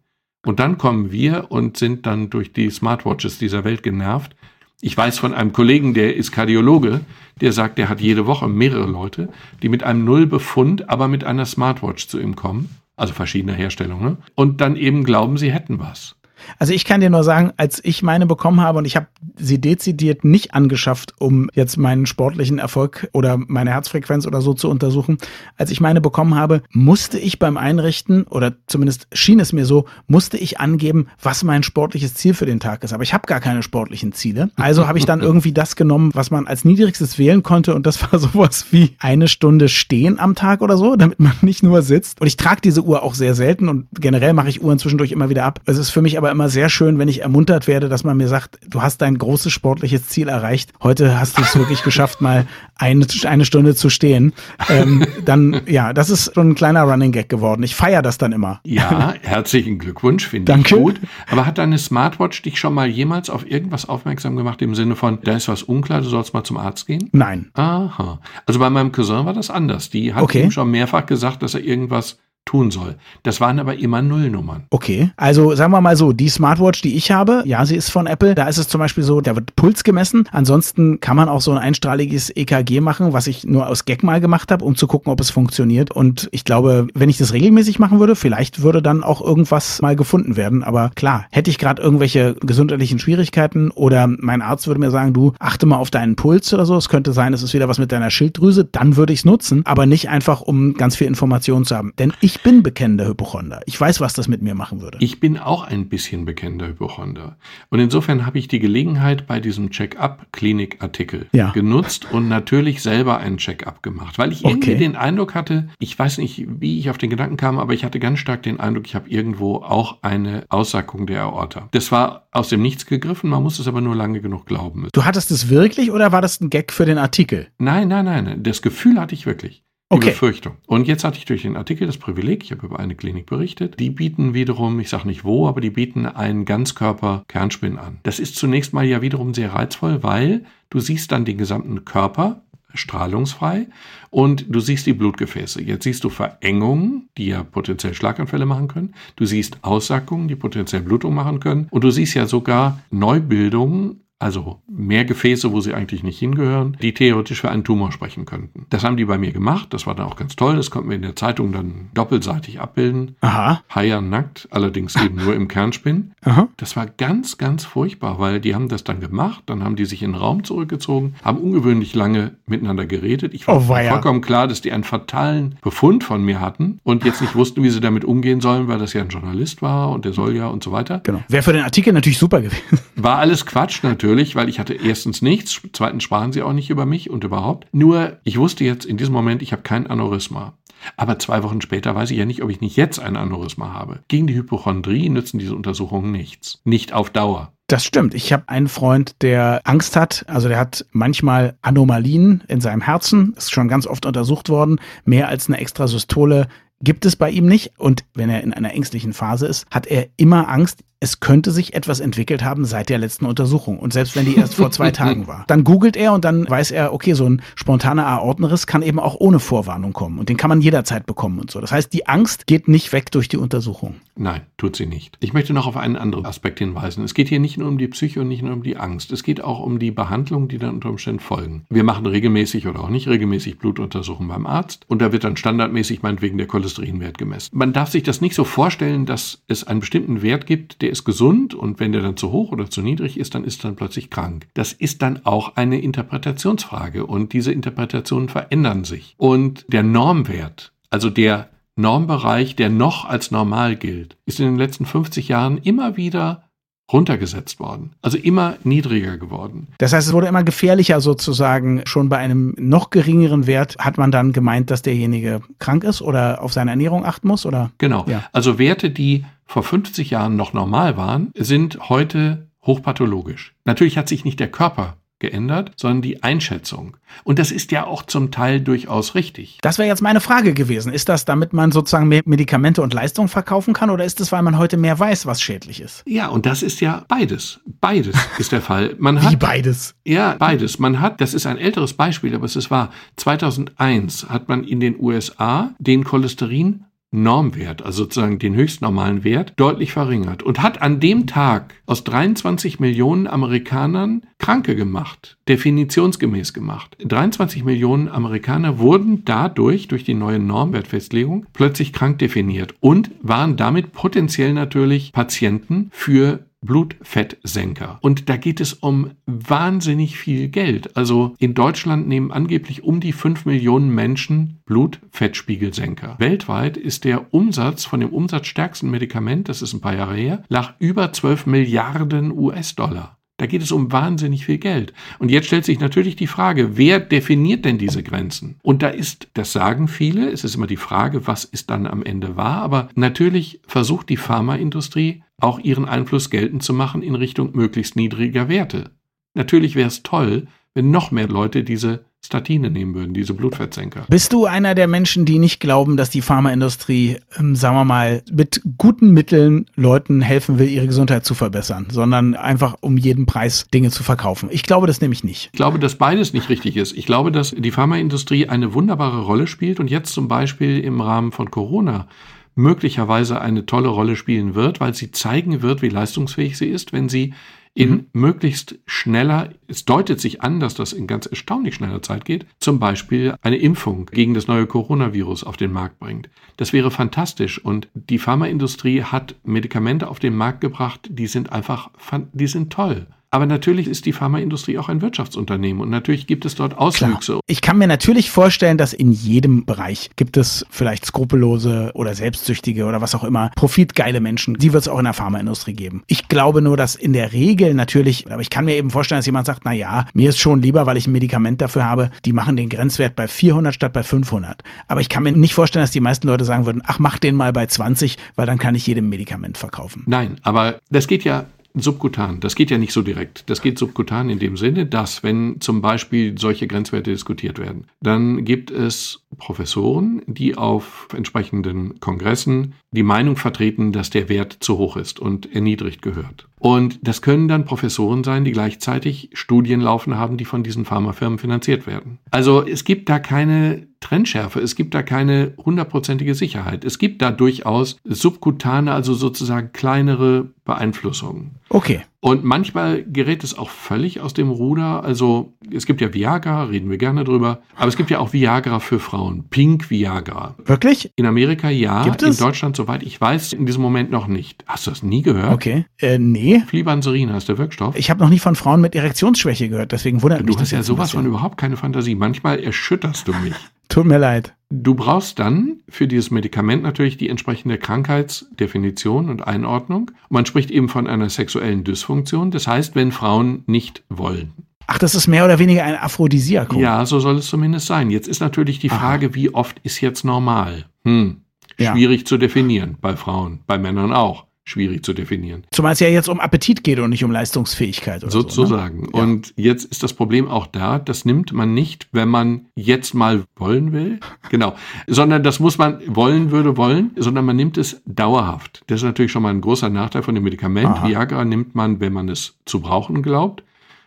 Und dann kommen wir und sind dann durch die Smartwatches dieser Welt genervt, ich weiß von einem Kollegen, der ist Kardiologe, der sagt, der hat jede Woche mehrere Leute, die mit einem Nullbefund, aber mit einer Smartwatch zu ihm kommen, also verschiedener Herstellungen, und dann eben glauben, sie hätten was. Also ich kann dir nur sagen, als ich meine bekommen habe und ich habe sie dezidiert nicht angeschafft, um jetzt meinen sportlichen Erfolg oder meine Herzfrequenz oder so zu untersuchen. Als ich meine bekommen habe, musste ich beim Einrichten oder zumindest schien es mir so, musste ich angeben, was mein sportliches Ziel für den Tag ist. Aber ich habe gar keine sportlichen Ziele. Also habe ich dann *laughs* irgendwie das genommen, was man als niedrigstes wählen konnte und das war *laughs* sowas wie eine Stunde stehen am Tag oder so, damit man nicht nur sitzt. Und ich trage diese Uhr auch sehr selten und generell mache ich Uhren zwischendurch immer wieder ab. Es ist für mich aber immer sehr schön, wenn ich ermuntert werde, dass man mir sagt, du hast dein großes sportliches Ziel erreicht. Heute hast du es wirklich geschafft, mal eine, eine Stunde zu stehen. Ähm, dann, ja, das ist schon ein kleiner Running Gag geworden. Ich feiere das dann immer. Ja, herzlichen Glückwunsch, finde ich gut. Aber hat deine Smartwatch dich schon mal jemals auf irgendwas aufmerksam gemacht im Sinne von, da ist was unklar, du sollst mal zum Arzt gehen? Nein. Aha. Also bei meinem Cousin war das anders. Die hat okay. ihm schon mehrfach gesagt, dass er irgendwas tun soll. Das waren aber immer Nullnummern. Okay, also sagen wir mal so, die Smartwatch, die ich habe, ja, sie ist von Apple, da ist es zum Beispiel so, da wird Puls gemessen. Ansonsten kann man auch so ein einstrahliges EKG machen, was ich nur aus Gag mal gemacht habe, um zu gucken, ob es funktioniert. Und ich glaube, wenn ich das regelmäßig machen würde, vielleicht würde dann auch irgendwas mal gefunden werden. Aber klar, hätte ich gerade irgendwelche gesundheitlichen Schwierigkeiten oder mein Arzt würde mir sagen, du achte mal auf deinen Puls oder so, es könnte sein, es ist wieder was mit deiner Schilddrüse, dann würde ich es nutzen, aber nicht einfach, um ganz viel Informationen zu haben. Denn ich bin bekennender Hypochonder. Ich weiß, was das mit mir machen würde. Ich bin auch ein bisschen bekennender Hypochonder. Und insofern habe ich die Gelegenheit bei diesem Check-up-Klinik-Artikel ja. genutzt und natürlich selber einen Check-up gemacht, weil ich irgendwie den Eindruck hatte, ich weiß nicht, wie ich auf den Gedanken kam, aber ich hatte ganz stark den Eindruck, ich habe irgendwo auch eine Aussackung der Aorta. Das war aus dem Nichts gegriffen, man muss es aber nur lange genug glauben. Du hattest es wirklich oder war das ein Gag für den Artikel? Nein, nein, nein. Das Gefühl hatte ich wirklich. Die okay. Befürchtung. Und jetzt hatte ich durch den Artikel das Privileg, ich habe über eine Klinik berichtet, die bieten wiederum, ich sage nicht wo, aber die bieten einen Ganzkörper-Kernspin an. Das ist zunächst mal ja wiederum sehr reizvoll, weil du siehst dann den gesamten Körper, strahlungsfrei und du siehst die Blutgefäße. Jetzt siehst du Verengungen, die ja potenziell Schlaganfälle machen können. Du siehst Aussackungen, die potenziell Blutung machen können. Und du siehst ja sogar Neubildungen also mehr Gefäße, wo sie eigentlich nicht hingehören, die theoretisch für einen Tumor sprechen könnten. Das haben die bei mir gemacht, das war dann auch ganz toll, das konnten wir in der Zeitung dann doppelseitig abbilden. Aha. Haier nackt, allerdings eben nur im Kernspin. Aha. Das war ganz, ganz furchtbar, weil die haben das dann gemacht, dann haben die sich in den Raum zurückgezogen, haben ungewöhnlich lange miteinander geredet. Ich war oh, vollkommen klar, dass die einen fatalen Befund von mir hatten und jetzt nicht wussten, wie sie damit umgehen sollen, weil das ja ein Journalist war und der soll ja und so weiter. Genau. Wäre für den Artikel natürlich super gewesen. War alles Quatsch natürlich natürlich, weil ich hatte erstens nichts, zweitens sprachen sie auch nicht über mich und überhaupt. Nur, ich wusste jetzt in diesem Moment, ich habe kein Aneurysma. Aber zwei Wochen später weiß ich ja nicht, ob ich nicht jetzt ein Aneurysma habe. Gegen die Hypochondrie nützen diese Untersuchungen nichts. Nicht auf Dauer. Das stimmt. Ich habe einen Freund, der Angst hat. Also der hat manchmal Anomalien in seinem Herzen. Ist schon ganz oft untersucht worden. Mehr als eine Extrasystole gibt es bei ihm nicht. Und wenn er in einer ängstlichen Phase ist, hat er immer Angst, es könnte sich etwas entwickelt haben seit der letzten Untersuchung. Und selbst wenn die erst vor zwei *laughs* Tagen war. Dann googelt er und dann weiß er, okay, so ein spontaner Aortenriss kann eben auch ohne Vorwarnung kommen. Und den kann man jederzeit bekommen und so. Das heißt, die Angst geht nicht weg durch die Untersuchung. Nein, tut sie nicht. Ich möchte noch auf einen anderen Aspekt hinweisen. Es geht hier nicht nur um die Psyche und nicht nur um die Angst. Es geht auch um die Behandlung, die dann unter Umständen folgen. Wir machen regelmäßig oder auch nicht regelmäßig Blutuntersuchungen beim Arzt. Und da wird dann standardmäßig meinetwegen der Cholesterinwert gemessen. Man darf sich das nicht so vorstellen, dass es einen bestimmten Wert gibt, der ist gesund und wenn der dann zu hoch oder zu niedrig ist, dann ist er dann plötzlich krank. Das ist dann auch eine Interpretationsfrage und diese Interpretationen verändern sich. Und der Normwert, also der Normbereich, der noch als normal gilt, ist in den letzten 50 Jahren immer wieder runtergesetzt worden. Also immer niedriger geworden. Das heißt, es wurde immer gefährlicher sozusagen. Schon bei einem noch geringeren Wert hat man dann gemeint, dass derjenige krank ist oder auf seine Ernährung achten muss, oder? Genau. Ja. Also Werte, die vor 50 Jahren noch normal waren, sind heute hochpathologisch. Natürlich hat sich nicht der Körper geändert, sondern die Einschätzung. Und das ist ja auch zum Teil durchaus richtig. Das wäre jetzt meine Frage gewesen. Ist das, damit man sozusagen mehr Medikamente und Leistungen verkaufen kann oder ist es, weil man heute mehr weiß, was schädlich ist? Ja, und das ist ja beides. Beides *laughs* ist der Fall. Man hat, Wie beides? Ja, beides. Man hat, das ist ein älteres Beispiel, aber es ist wahr, 2001 hat man in den USA den Cholesterin Normwert, also sozusagen den höchst normalen Wert, deutlich verringert und hat an dem Tag aus 23 Millionen Amerikanern Kranke gemacht, definitionsgemäß gemacht. 23 Millionen Amerikaner wurden dadurch, durch die neue Normwertfestlegung, plötzlich krank definiert und waren damit potenziell natürlich Patienten für Blutfettsenker. Und da geht es um wahnsinnig viel Geld. Also in Deutschland nehmen angeblich um die 5 Millionen Menschen Blutfettspiegelsenker. Weltweit ist der Umsatz von dem umsatzstärksten Medikament, das ist ein paar Jahre her, lag über 12 Milliarden US-Dollar. Da geht es um wahnsinnig viel Geld. Und jetzt stellt sich natürlich die Frage, wer definiert denn diese Grenzen? Und da ist, das sagen viele, es ist immer die Frage, was ist dann am Ende wahr, aber natürlich versucht die Pharmaindustrie auch ihren Einfluss geltend zu machen in Richtung möglichst niedriger Werte. Natürlich wäre es toll, wenn noch mehr Leute diese Statine nehmen würden, diese Blutfettsenker. Bist du einer der Menschen, die nicht glauben, dass die Pharmaindustrie, ähm, sagen wir mal, mit guten Mitteln Leuten helfen will, ihre Gesundheit zu verbessern, sondern einfach um jeden Preis Dinge zu verkaufen? Ich glaube das nämlich nicht. Ich glaube, dass beides nicht richtig ist. Ich glaube, dass die Pharmaindustrie eine wunderbare Rolle spielt und jetzt zum Beispiel im Rahmen von Corona möglicherweise eine tolle Rolle spielen wird, weil sie zeigen wird, wie leistungsfähig sie ist, wenn sie in mhm. möglichst schneller, es deutet sich an, dass das in ganz erstaunlich schneller Zeit geht, zum Beispiel eine Impfung gegen das neue Coronavirus auf den Markt bringt. Das wäre fantastisch und die Pharmaindustrie hat Medikamente auf den Markt gebracht, die sind einfach, die sind toll. Aber natürlich ist die Pharmaindustrie auch ein Wirtschaftsunternehmen und natürlich gibt es dort Auswüchse. Klar. Ich kann mir natürlich vorstellen, dass in jedem Bereich gibt es vielleicht skrupellose oder selbstsüchtige oder was auch immer, profitgeile Menschen. Die wird es auch in der Pharmaindustrie geben. Ich glaube nur, dass in der Regel natürlich, aber ich kann mir eben vorstellen, dass jemand sagt, na ja, mir ist schon lieber, weil ich ein Medikament dafür habe, die machen den Grenzwert bei 400 statt bei 500. Aber ich kann mir nicht vorstellen, dass die meisten Leute sagen würden, ach, mach den mal bei 20, weil dann kann ich jedem Medikament verkaufen. Nein, aber das geht ja subkutan. Das geht ja nicht so direkt. Das geht subkutan in dem Sinne, dass wenn zum Beispiel solche Grenzwerte diskutiert werden, dann gibt es Professoren, die auf entsprechenden Kongressen die Meinung vertreten, dass der Wert zu hoch ist und erniedrigt gehört. Und das können dann Professoren sein, die gleichzeitig Studien laufen haben, die von diesen Pharmafirmen finanziert werden. Also es gibt da keine Trennschärfe, es gibt da keine hundertprozentige Sicherheit. Es gibt da durchaus subkutane, also sozusagen kleinere Beeinflussungen. Okay. Und manchmal gerät es auch völlig aus dem Ruder. Also es gibt ja Viagra, reden wir gerne drüber. Aber es gibt ja auch Viagra für Frauen. Pink Viagra. Wirklich? In Amerika ja. Gibt es? In Deutschland, soweit ich weiß, in diesem Moment noch nicht. Hast du das nie gehört? Okay. Äh, nee. Flibanserin heißt der Wirkstoff. Ich habe noch nie von Frauen mit Erektionsschwäche gehört. Deswegen wundert du mich das. Du hast ja sowas von überhaupt keine Fantasie. Manchmal erschütterst du mich. *laughs* Tut mir leid. Du brauchst dann für dieses Medikament natürlich die entsprechende Krankheitsdefinition und Einordnung. Man spricht eben von einer sexuellen Dysfunktion. Das heißt, wenn Frauen nicht wollen. Ach, das ist mehr oder weniger ein Aphrodisiakum. Ja, so soll es zumindest sein. Jetzt ist natürlich die Frage, Aha. wie oft ist jetzt normal? Hm. Schwierig ja. zu definieren bei Frauen, bei Männern auch schwierig zu definieren. Zumal es ja jetzt um Appetit geht und nicht um Leistungsfähigkeit. Oder Sozusagen. So, ne? Und ja. jetzt ist das Problem auch da, das nimmt man nicht, wenn man jetzt mal wollen will. Genau. Sondern das muss man wollen würde wollen, sondern man nimmt es dauerhaft. Das ist natürlich schon mal ein großer Nachteil von dem Medikament. Aha. Viagra nimmt man, wenn man es zu brauchen glaubt.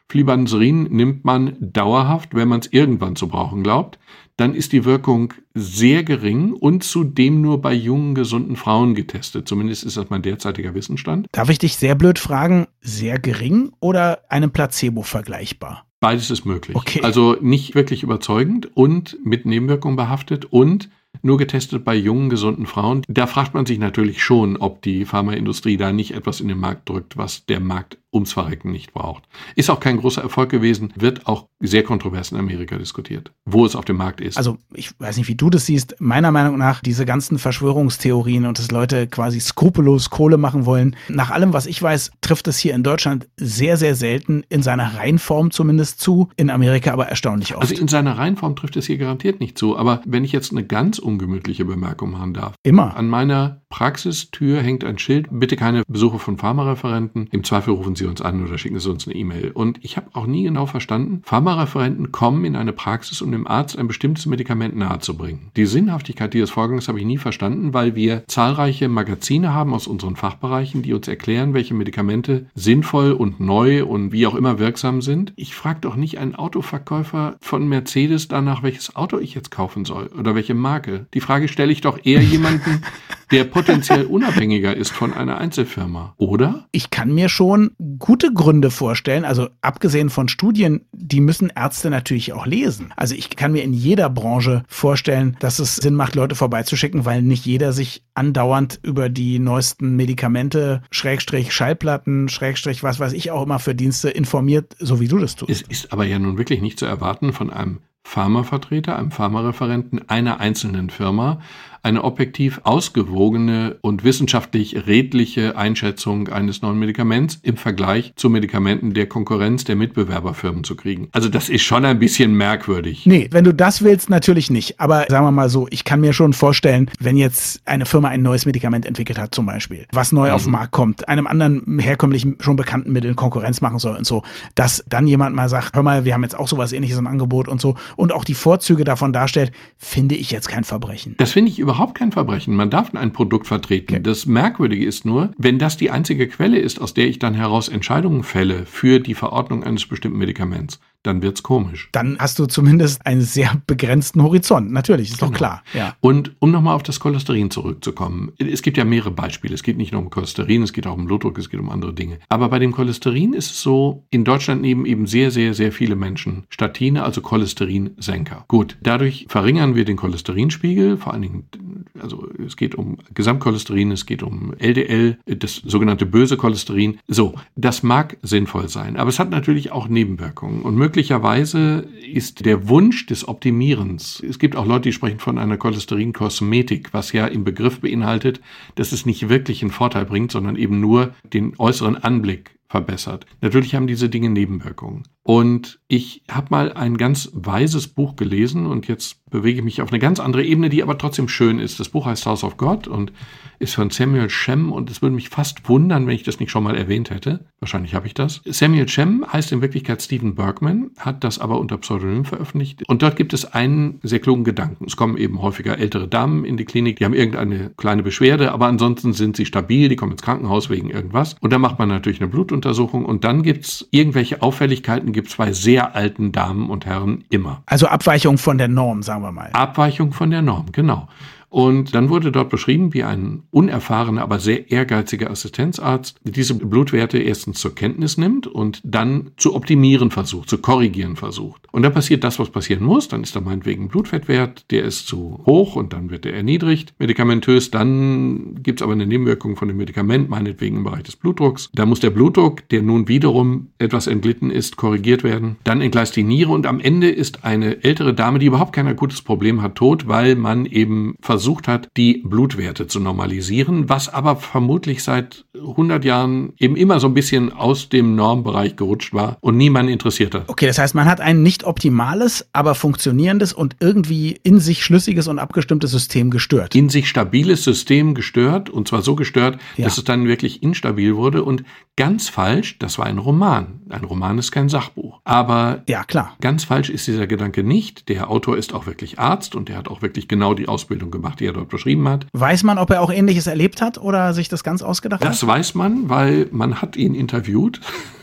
Flibanserin nimmt man dauerhaft, wenn man es irgendwann zu brauchen glaubt dann ist die Wirkung sehr gering und zudem nur bei jungen, gesunden Frauen getestet. Zumindest ist das mein derzeitiger Wissensstand. Darf ich dich sehr blöd fragen, sehr gering oder einem Placebo vergleichbar? Beides ist möglich. Okay. Also nicht wirklich überzeugend und mit Nebenwirkungen behaftet und nur getestet bei jungen, gesunden Frauen. Da fragt man sich natürlich schon, ob die Pharmaindustrie da nicht etwas in den Markt drückt, was der Markt ums Verrecken nicht braucht. Ist auch kein großer Erfolg gewesen, wird auch sehr kontrovers in Amerika diskutiert, wo es auf dem Markt ist. Also ich weiß nicht, wie du das siehst. Meiner Meinung nach, diese ganzen Verschwörungstheorien und dass Leute quasi skrupellos Kohle machen wollen, nach allem, was ich weiß, trifft es hier in Deutschland sehr, sehr selten, in seiner Reihenform zumindest zu, in Amerika aber erstaunlich oft. Also in seiner Reihenform trifft es hier garantiert nicht zu. Aber wenn ich jetzt eine ganz ungemütliche Bemerkung machen darf. Immer. An meiner Praxistür hängt ein Schild, bitte keine Besuche von Pharmareferenten. Im Zweifel rufen Sie uns an oder schicken Sie uns eine E-Mail. Und ich habe auch nie genau verstanden, Pharmareferenten kommen in eine Praxis, um dem Arzt ein bestimmtes Medikament nahezubringen. Die Sinnhaftigkeit dieses Vorgangs habe ich nie verstanden, weil wir zahlreiche Magazine haben aus unseren Fachbereichen, die uns erklären, welche Medikamente sinnvoll und neu und wie auch immer wirksam sind. Ich frage doch nicht einen Autoverkäufer von Mercedes danach, welches Auto ich jetzt kaufen soll oder welche Marke. Die Frage stelle ich doch eher jemanden, *laughs* der potenziell unabhängiger ist von einer Einzelfirma, oder? Ich kann mir schon gute Gründe vorstellen, also abgesehen von Studien, die müssen Ärzte natürlich auch lesen. Also ich kann mir in jeder Branche vorstellen, dass es Sinn macht, Leute vorbeizuschicken, weil nicht jeder sich andauernd über die neuesten Medikamente, Schrägstrich Schallplatten, Schrägstrich was weiß ich auch immer für Dienste informiert, so wie du das tust. Es ist aber ja nun wirklich nicht zu erwarten von einem Pharmavertreter, einem Pharmareferenten einer einzelnen Firma, eine objektiv ausgewogene und wissenschaftlich redliche Einschätzung eines neuen Medikaments im Vergleich zu Medikamenten der Konkurrenz der Mitbewerberfirmen zu kriegen. Also das ist schon ein bisschen merkwürdig. Nee, wenn du das willst, natürlich nicht. Aber sagen wir mal so, ich kann mir schon vorstellen, wenn jetzt eine Firma ein neues Medikament entwickelt hat zum Beispiel, was neu mhm. auf den mhm. Markt kommt, einem anderen herkömmlichen, schon bekannten Mittel Konkurrenz machen soll und so, dass dann jemand mal sagt, hör mal, wir haben jetzt auch sowas ähnliches im Angebot und so und auch die Vorzüge davon darstellt, finde ich jetzt kein Verbrechen. Das finde ich überhaupt überhaupt kein Verbrechen. Man darf ein Produkt vertreten. Okay. Das Merkwürdige ist nur, wenn das die einzige Quelle ist, aus der ich dann heraus Entscheidungen fälle für die Verordnung eines bestimmten Medikaments, dann wird's komisch. Dann hast du zumindest einen sehr begrenzten Horizont. Natürlich, ist genau. doch klar. Ja. Und um nochmal auf das Cholesterin zurückzukommen. Es gibt ja mehrere Beispiele. Es geht nicht nur um Cholesterin, es geht auch um Blutdruck, es geht um andere Dinge. Aber bei dem Cholesterin ist es so, in Deutschland nehmen eben sehr, sehr, sehr viele Menschen Statine, also Cholesterinsenker. Gut, dadurch verringern wir den Cholesterinspiegel, vor allen Dingen, also es geht um Gesamtcholesterin, es geht um LDL, das sogenannte böse Cholesterin. So, das mag sinnvoll sein, aber es hat natürlich auch Nebenwirkungen und möglicherweise ist der Wunsch des Optimierens, es gibt auch Leute, die sprechen von einer Cholesterinkosmetik, was ja im Begriff beinhaltet, dass es nicht wirklich einen Vorteil bringt, sondern eben nur den äußeren Anblick verbessert. Natürlich haben diese Dinge Nebenwirkungen. Und ich habe mal ein ganz weises Buch gelesen und jetzt bewege ich mich auf eine ganz andere Ebene, die aber trotzdem schön ist. Das Buch heißt House of God und ist von Samuel Shem und es würde mich fast wundern, wenn ich das nicht schon mal erwähnt hätte. Wahrscheinlich habe ich das. Samuel Shem heißt in Wirklichkeit Stephen Bergman, hat das aber unter Pseudonym veröffentlicht. Und dort gibt es einen sehr klugen Gedanken. Es kommen eben häufiger ältere Damen in die Klinik, die haben irgendeine kleine Beschwerde, aber ansonsten sind sie stabil, die kommen ins Krankenhaus wegen irgendwas. Und dann macht man natürlich eine Blutuntersuchung und dann gibt es irgendwelche Auffälligkeiten, gibt es bei sehr alten Damen und Herren immer. Also Abweichung von der Norm, sagen wir mal. Abweichung von der Norm, genau. Und dann wurde dort beschrieben, wie ein unerfahrener, aber sehr ehrgeiziger Assistenzarzt diese Blutwerte erstens zur Kenntnis nimmt und dann zu optimieren versucht, zu korrigieren versucht. Und dann passiert das, was passieren muss. Dann ist da meinetwegen ein Blutfettwert, der ist zu hoch und dann wird er erniedrigt, medikamentös. Dann gibt es aber eine Nebenwirkung von dem Medikament, meinetwegen im Bereich des Blutdrucks. Da muss der Blutdruck, der nun wiederum etwas entglitten ist, korrigiert werden. Dann entgleist die Niere und am Ende ist eine ältere Dame, die überhaupt kein akutes Problem hat, tot, weil man eben versucht, versucht hat, die Blutwerte zu normalisieren, was aber vermutlich seit 100 Jahren eben immer so ein bisschen aus dem Normbereich gerutscht war und niemand interessiert hat. Okay, das heißt, man hat ein nicht optimales, aber funktionierendes und irgendwie in sich schlüssiges und abgestimmtes System gestört. In sich stabiles System gestört und zwar so gestört, ja. dass es dann wirklich instabil wurde und ganz falsch, das war ein Roman. Ein Roman ist kein Sachbuch. Aber ja, klar. ganz falsch ist dieser Gedanke nicht. Der Autor ist auch wirklich Arzt und der hat auch wirklich genau die Ausbildung gemacht gemacht, die er dort beschrieben hat. Weiß man, ob er auch Ähnliches erlebt hat oder sich das ganz ausgedacht das hat? Das weiß man, weil man hat ihn interviewt.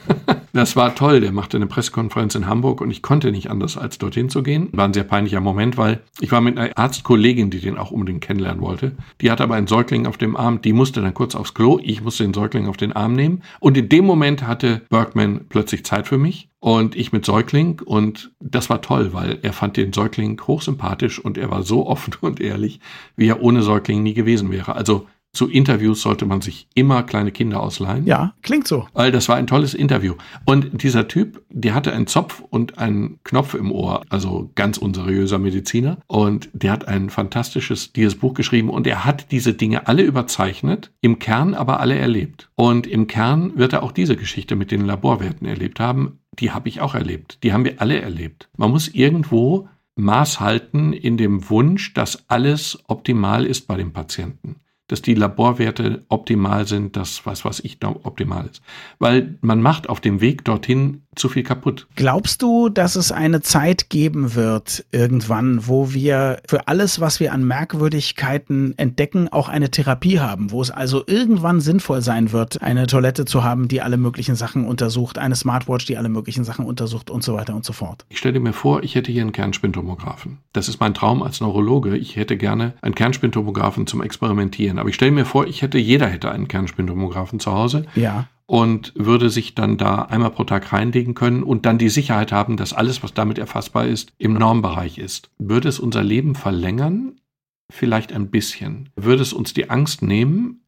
*laughs* das war toll. Der machte eine Pressekonferenz in Hamburg und ich konnte nicht anders, als dorthin zu gehen. War ein sehr peinlicher Moment, weil ich war mit einer Arztkollegin, die den auch unbedingt kennenlernen wollte. Die hatte aber einen Säugling auf dem Arm. Die musste dann kurz aufs Klo. Ich musste den Säugling auf den Arm nehmen. Und in dem Moment hatte Bergman plötzlich Zeit für mich und ich mit Säugling und das war toll, weil er fand den Säugling hochsympathisch und er war so *laughs* offen und ehrlich, wie er ohne Säugling nie gewesen wäre. Also zu Interviews sollte man sich immer kleine Kinder ausleihen. Ja, klingt so. Weil das war ein tolles Interview. Und dieser Typ, der hatte einen Zopf und einen Knopf im Ohr, also ganz unseriöser Mediziner. Und der hat ein fantastisches, dieses Buch geschrieben und er hat diese Dinge alle überzeichnet, im Kern aber alle erlebt. Und im Kern wird er auch diese Geschichte mit den Laborwerten erlebt haben. Die habe ich auch erlebt. Die haben wir alle erlebt. Man muss irgendwo Maß halten in dem Wunsch, dass alles optimal ist bei dem Patienten dass die Laborwerte optimal sind, das was was ich optimal ist. Weil man macht auf dem Weg dorthin zu viel kaputt. Glaubst du, dass es eine Zeit geben wird irgendwann, wo wir für alles, was wir an Merkwürdigkeiten entdecken, auch eine Therapie haben, wo es also irgendwann sinnvoll sein wird, eine Toilette zu haben, die alle möglichen Sachen untersucht, eine Smartwatch, die alle möglichen Sachen untersucht und so weiter und so fort? Ich stelle mir vor, ich hätte hier einen Kernspintomographen. Das ist mein Traum als Neurologe. Ich hätte gerne einen Kernspintomographen zum Experimentieren. Aber ich stelle mir vor, ich hätte, jeder hätte einen Kernspintomographen zu Hause. Ja und würde sich dann da einmal pro Tag reinlegen können und dann die Sicherheit haben, dass alles, was damit erfassbar ist, im Normbereich ist. Würde es unser Leben verlängern? Vielleicht ein bisschen. Würde es uns die Angst nehmen?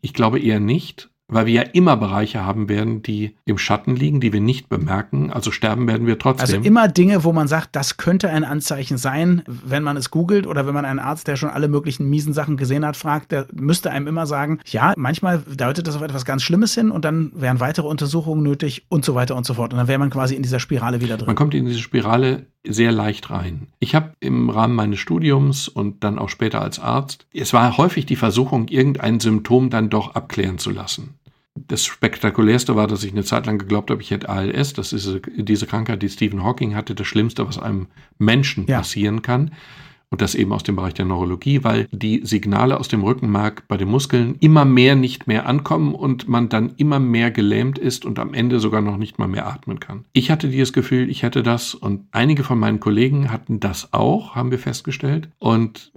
Ich glaube eher nicht weil wir ja immer Bereiche haben werden, die im Schatten liegen, die wir nicht bemerken. Also sterben werden wir trotzdem. Also immer Dinge, wo man sagt, das könnte ein Anzeichen sein, wenn man es googelt oder wenn man einen Arzt, der schon alle möglichen miesen Sachen gesehen hat, fragt, der müsste einem immer sagen, ja, manchmal deutet das auf etwas ganz Schlimmes hin und dann wären weitere Untersuchungen nötig und so weiter und so fort. Und dann wäre man quasi in dieser Spirale wieder drin. Man kommt in diese Spirale sehr leicht rein. Ich habe im Rahmen meines Studiums und dann auch später als Arzt, es war häufig die Versuchung, irgendein Symptom dann doch abklären zu lassen. Das Spektakulärste war, dass ich eine Zeit lang geglaubt habe, ich hätte ALS. Das ist diese Krankheit, die Stephen Hawking hatte, das Schlimmste, was einem Menschen ja. passieren kann. Und das eben aus dem Bereich der Neurologie, weil die Signale aus dem Rückenmark bei den Muskeln immer mehr nicht mehr ankommen und man dann immer mehr gelähmt ist und am Ende sogar noch nicht mal mehr atmen kann. Ich hatte dieses Gefühl, ich hätte das und einige von meinen Kollegen hatten das auch, haben wir festgestellt und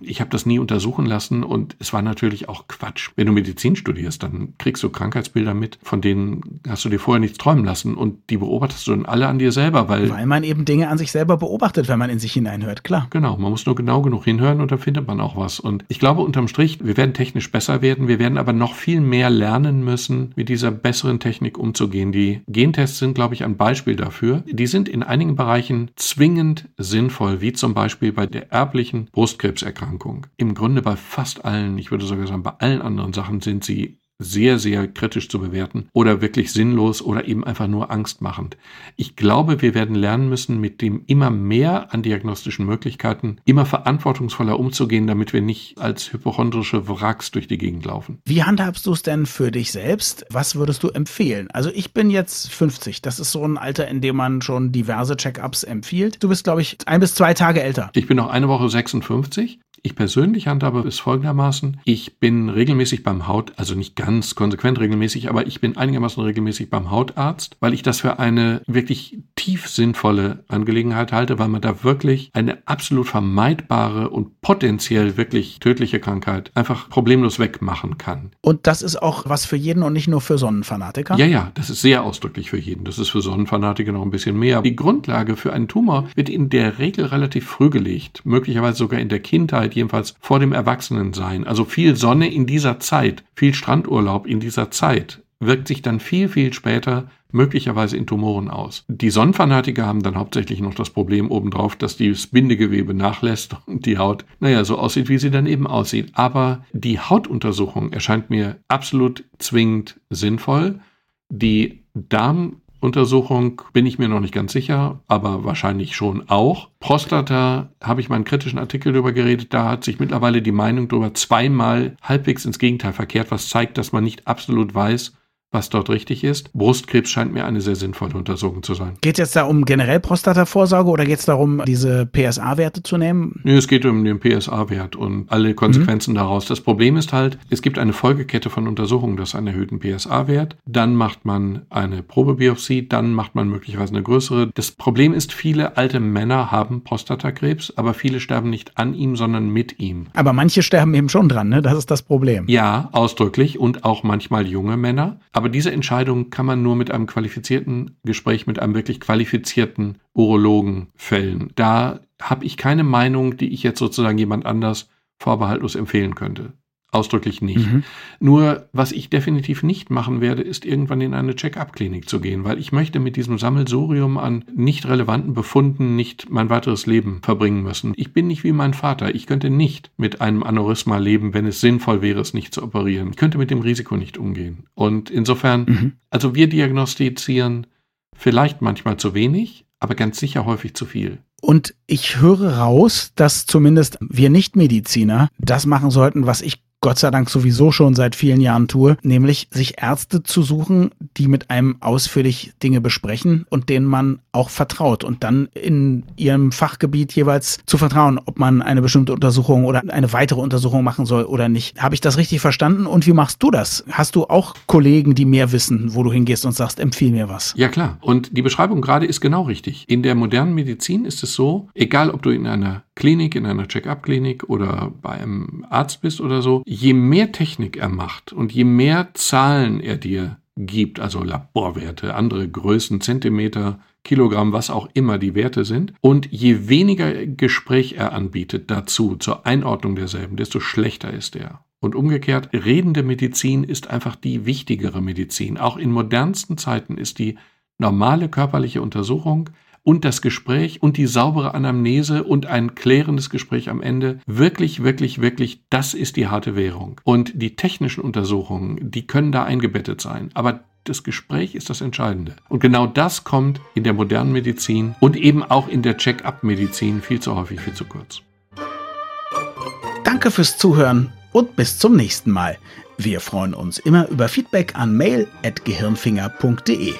ich habe das nie untersuchen lassen und es war natürlich auch Quatsch. Wenn du Medizin studierst, dann kriegst du Krankheitsbilder mit, von denen hast du dir vorher nichts träumen lassen und die beobachtest du dann alle an dir selber, weil weil man eben Dinge an sich selber beobachtet, wenn man in sich hineinhört, klar. Genau, man muss nur genau genug hinhören und da findet man auch was. Und ich glaube unterm Strich, wir werden technisch besser werden, wir werden aber noch viel mehr lernen müssen, mit dieser besseren Technik umzugehen. Die Gentests sind, glaube ich, ein Beispiel dafür. Die sind in einigen Bereichen zwingend sinnvoll, wie zum Beispiel bei der erblichen Brustkrebserkrankung. Im Grunde bei fast allen, ich würde sogar sagen, bei allen anderen Sachen sind sie sehr, sehr kritisch zu bewerten oder wirklich sinnlos oder eben einfach nur angstmachend. Ich glaube, wir werden lernen müssen, mit dem immer mehr an diagnostischen Möglichkeiten immer verantwortungsvoller umzugehen, damit wir nicht als hypochondrische Wracks durch die Gegend laufen. Wie handhabst du es denn für dich selbst? Was würdest du empfehlen? Also ich bin jetzt 50. Das ist so ein Alter, in dem man schon diverse Check-ups empfiehlt. Du bist, glaube ich, ein bis zwei Tage älter. Ich bin noch eine Woche 56. Ich persönlich handhabe es folgendermaßen. Ich bin regelmäßig beim Haut, also nicht ganz konsequent regelmäßig, aber ich bin einigermaßen regelmäßig beim Hautarzt, weil ich das für eine wirklich tief sinnvolle Angelegenheit halte, weil man da wirklich eine absolut vermeidbare und potenziell wirklich tödliche Krankheit einfach problemlos wegmachen kann. Und das ist auch was für jeden und nicht nur für Sonnenfanatiker? Ja, ja, das ist sehr ausdrücklich für jeden. Das ist für Sonnenfanatiker noch ein bisschen mehr. Die Grundlage für einen Tumor wird in der Regel relativ früh gelegt, möglicherweise sogar in der Kindheit Zeit, jedenfalls vor dem Erwachsenensein. Also viel Sonne in dieser Zeit, viel Strandurlaub in dieser Zeit wirkt sich dann viel, viel später möglicherweise in Tumoren aus. Die Sonnenfanatiker haben dann hauptsächlich noch das Problem obendrauf, dass das Bindegewebe nachlässt *laughs* und die Haut, naja, so aussieht, wie sie dann eben aussieht. Aber die Hautuntersuchung erscheint mir absolut zwingend sinnvoll. Die Darm Untersuchung bin ich mir noch nicht ganz sicher, aber wahrscheinlich schon auch. Prostata habe ich mal einen kritischen Artikel darüber geredet. Da hat sich mittlerweile die Meinung darüber zweimal halbwegs ins Gegenteil verkehrt, was zeigt, dass man nicht absolut weiß, was dort richtig ist. Brustkrebs scheint mir eine sehr sinnvolle Untersuchung zu sein. Geht es jetzt da um generell Prostatavorsorge oder geht es darum, diese PSA-Werte zu nehmen? Nee, es geht um den PSA-Wert und alle Konsequenzen mhm. daraus. Das Problem ist halt, es gibt eine Folgekette von Untersuchungen, das einen erhöhten PSA-Wert. Dann macht man eine Probebiopsie, dann macht man möglicherweise eine größere. Das Problem ist, viele alte Männer haben Prostatakrebs, aber viele sterben nicht an ihm, sondern mit ihm. Aber manche sterben eben schon dran, ne? Das ist das Problem. Ja, ausdrücklich und auch manchmal junge Männer. Aber diese Entscheidung kann man nur mit einem qualifizierten Gespräch mit einem wirklich qualifizierten Urologen fällen. Da habe ich keine Meinung, die ich jetzt sozusagen jemand anders vorbehaltlos empfehlen könnte. Ausdrücklich nicht. Mhm. Nur, was ich definitiv nicht machen werde, ist irgendwann in eine Check-up-Klinik zu gehen, weil ich möchte mit diesem Sammelsurium an nicht relevanten Befunden nicht mein weiteres Leben verbringen müssen. Ich bin nicht wie mein Vater. Ich könnte nicht mit einem Aneurysma leben, wenn es sinnvoll wäre, es nicht zu operieren. Ich könnte mit dem Risiko nicht umgehen. Und insofern, mhm. also wir diagnostizieren vielleicht manchmal zu wenig, aber ganz sicher häufig zu viel. Und ich höre raus, dass zumindest wir Nichtmediziner das machen sollten, was ich Gott sei Dank sowieso schon seit vielen Jahren tue, nämlich sich Ärzte zu suchen, die mit einem ausführlich Dinge besprechen und denen man auch vertraut und dann in ihrem Fachgebiet jeweils zu vertrauen, ob man eine bestimmte Untersuchung oder eine weitere Untersuchung machen soll oder nicht. Habe ich das richtig verstanden? Und wie machst du das? Hast du auch Kollegen, die mehr wissen, wo du hingehst und sagst, empfiehl mir was? Ja klar. Und die Beschreibung gerade ist genau richtig. In der modernen Medizin ist es so, egal ob du in einer Klinik, in einer Check-up-Klinik oder bei einem Arzt bist oder so, je mehr Technik er macht und je mehr Zahlen er dir gibt, also Laborwerte, andere Größen, Zentimeter, Kilogramm, was auch immer die Werte sind, und je weniger Gespräch er anbietet dazu zur Einordnung derselben, desto schlechter ist er. Und umgekehrt, redende Medizin ist einfach die wichtigere Medizin. Auch in modernsten Zeiten ist die normale körperliche Untersuchung und das Gespräch und die saubere Anamnese und ein klärendes Gespräch am Ende wirklich, wirklich, wirklich, das ist die harte Währung. Und die technischen Untersuchungen, die können da eingebettet sein. Aber das Gespräch ist das Entscheidende. Und genau das kommt in der modernen Medizin und eben auch in der Check-up-Medizin viel zu häufig, viel zu kurz. Danke fürs Zuhören und bis zum nächsten Mal. Wir freuen uns immer über Feedback an mail.gehirnfinger.de.